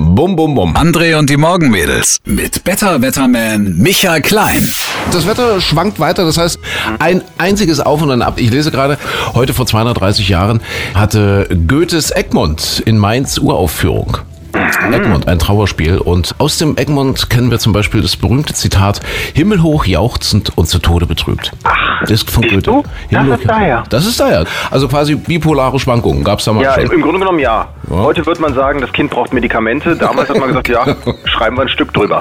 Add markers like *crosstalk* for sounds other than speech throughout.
Bum, bum, bum. André und die Morgenmädels mit Better Wetterman Michael Klein. Das Wetter schwankt weiter, das heißt ein einziges Auf und ein Ab. Ich lese gerade, heute vor 230 Jahren hatte Goethes Egmont in Mainz Uraufführung. Egmont, ein Trauerspiel. Und aus dem Egmont kennen wir zum Beispiel das berühmte Zitat: Himmelhoch jauchzend und zu Tode betrübt. Ach, das ist von Goethe. du? Das ist daher. Das ist daher. Also quasi bipolare Schwankungen gab es damals Ja, schon. im, im Grunde genommen ja. Heute wird man sagen, das Kind braucht Medikamente. Damals hat man gesagt, ja, *laughs* schreiben wir ein Stück drüber.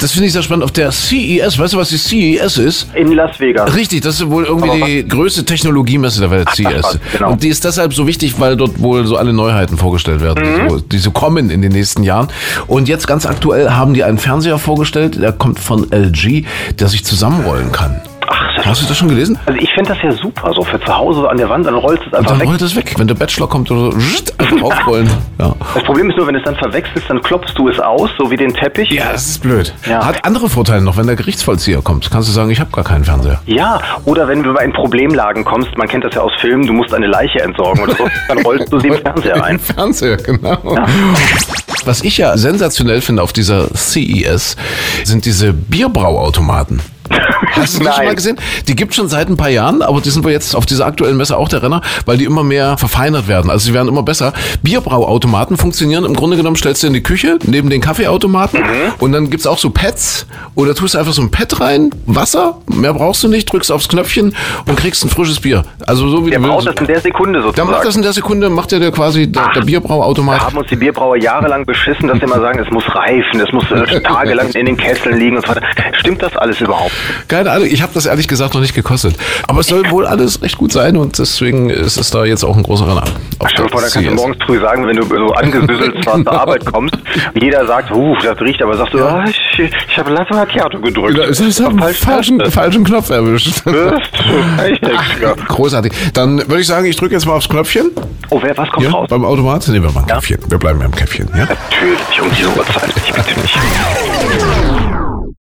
Das finde ich sehr spannend. Auf der CES, weißt du, was die CES ist? In Las Vegas. Richtig, das ist wohl irgendwie Aber die größte Technologiemesse der Welt, CES. was, genau. Und die ist deshalb so wichtig, weil dort wohl so alle Neuheiten vorgestellt werden, Mhm. die, so, die so kommen in den nächsten Jahren. Und jetzt ganz aktuell haben die einen Fernseher vorgestellt, der kommt von LG, der sich zusammenrollen kann. Hast du das schon gelesen? Also ich finde das ja super, so für zu Hause an der Wand, dann rollst du es Und einfach dann weg. rollt es weg. Wenn der Bachelor kommt oder so, einfach *laughs* draufrollen. Ja. Das Problem ist nur, wenn du es dann verwechselst, dann klopfst du es aus, so wie den Teppich. ja, das ist blöd. Ja. Hat andere Vorteile noch, wenn der Gerichtsvollzieher kommt. Kannst du sagen, ich habe gar keinen Fernseher. Ja, oder wenn du in Problemlagen kommst, man kennt das ja aus Filmen, du musst eine Leiche entsorgen oder so, dann rollst du sie im *laughs* Fernseher ein. Im Fernseher, genau. Was ich ja sensationell finde auf dieser CES, sind diese Bierbrauautomaten. Hast du das schon mal gesehen? Die gibt schon seit ein paar Jahren, aber die sind wir jetzt auf dieser aktuellen Messe auch der Renner, weil die immer mehr verfeinert werden. Also sie werden immer besser. Bierbrauautomaten funktionieren im Grunde genommen, stellst du in die Küche neben den Kaffeeautomaten Mhm. und dann gibt's auch so Pads oder tust einfach so ein Pad rein, Wasser, mehr brauchst du nicht, drückst aufs Knöpfchen und kriegst ein frisches Bier. Also so wie Der du braucht das in der Sekunde Der macht das sozusagen. in der Sekunde, macht ja der quasi der, der Da Bierbrauautomat. haben uns die Bierbrauer jahrelang beschissen, dass sie immer sagen, es muss reifen, es muss äh, *laughs* tagelang in den Kesseln liegen und so weiter. Stimmt das alles überhaupt? Keine Ahnung, ich habe das ehrlich gesagt noch nicht gekostet. Aber es soll wohl alles recht gut sein und deswegen ist es da jetzt auch ein großer Renner. Stell dir vor, der dann kannst du morgens früh sagen, wenn du so angesüsselt zwar zur Arbeit *laughs* kommst, jeder sagt, uh, das riecht, aber sagst du, ah, ich, ich habe Latte Macchiato gedrückt. Ja, ist halt einen Falsch- falschen, falschen Knopf erwischt. *laughs* Extra. Großartig. Dann würde ich sagen, ich drücke jetzt mal aufs Knöpfchen. Oh, wer, was kommt Ja, raus? beim Automat. Nehmen wir mal ein Ja. Käffchen. Wir bleiben beim Käffchen. Ja? Natürlich, um diese Uhrzeit. Ich bitte nicht.